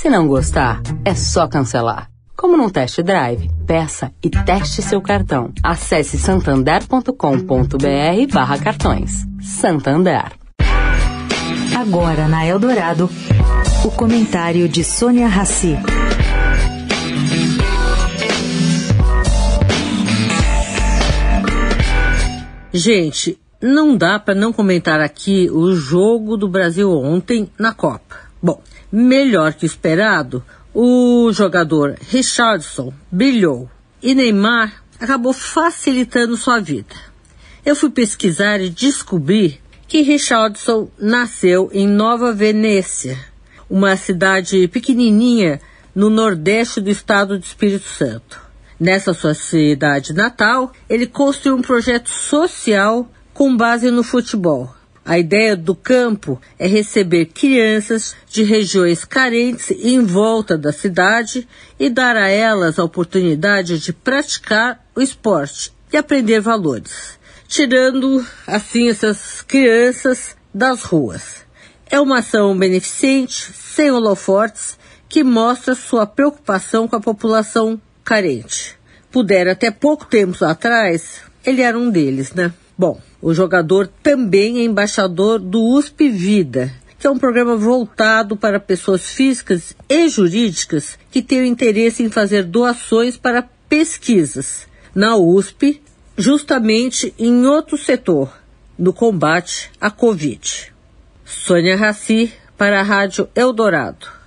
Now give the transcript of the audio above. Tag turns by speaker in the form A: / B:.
A: Se não gostar, é só cancelar. Como num test drive, peça e teste seu cartão. Acesse santander.com.br barra cartões. Santander.
B: Agora na Eldorado, o comentário de Sônia Rassi.
C: Gente, não dá para não comentar aqui o jogo do Brasil ontem na Copa. Bom, melhor que esperado, o jogador Richardson brilhou e Neymar acabou facilitando sua vida. Eu fui pesquisar e descobri que Richardson nasceu em Nova Venécia, uma cidade pequenininha no nordeste do estado do Espírito Santo. Nessa sua cidade natal, ele construiu um projeto social com base no futebol. A ideia do campo é receber crianças de regiões carentes em volta da cidade e dar a elas a oportunidade de praticar o esporte e aprender valores tirando assim essas crianças das ruas. É uma ação beneficente, sem holofortes, que mostra sua preocupação com a população carente. Pudera até pouco tempo atrás, ele era um deles, né? Bom, o jogador também é embaixador do USP Vida, que é um programa voltado para pessoas físicas e jurídicas que têm interesse em fazer doações para pesquisas na USP justamente em outro setor, no combate à Covid. Sônia Raci, para a Rádio Eldorado.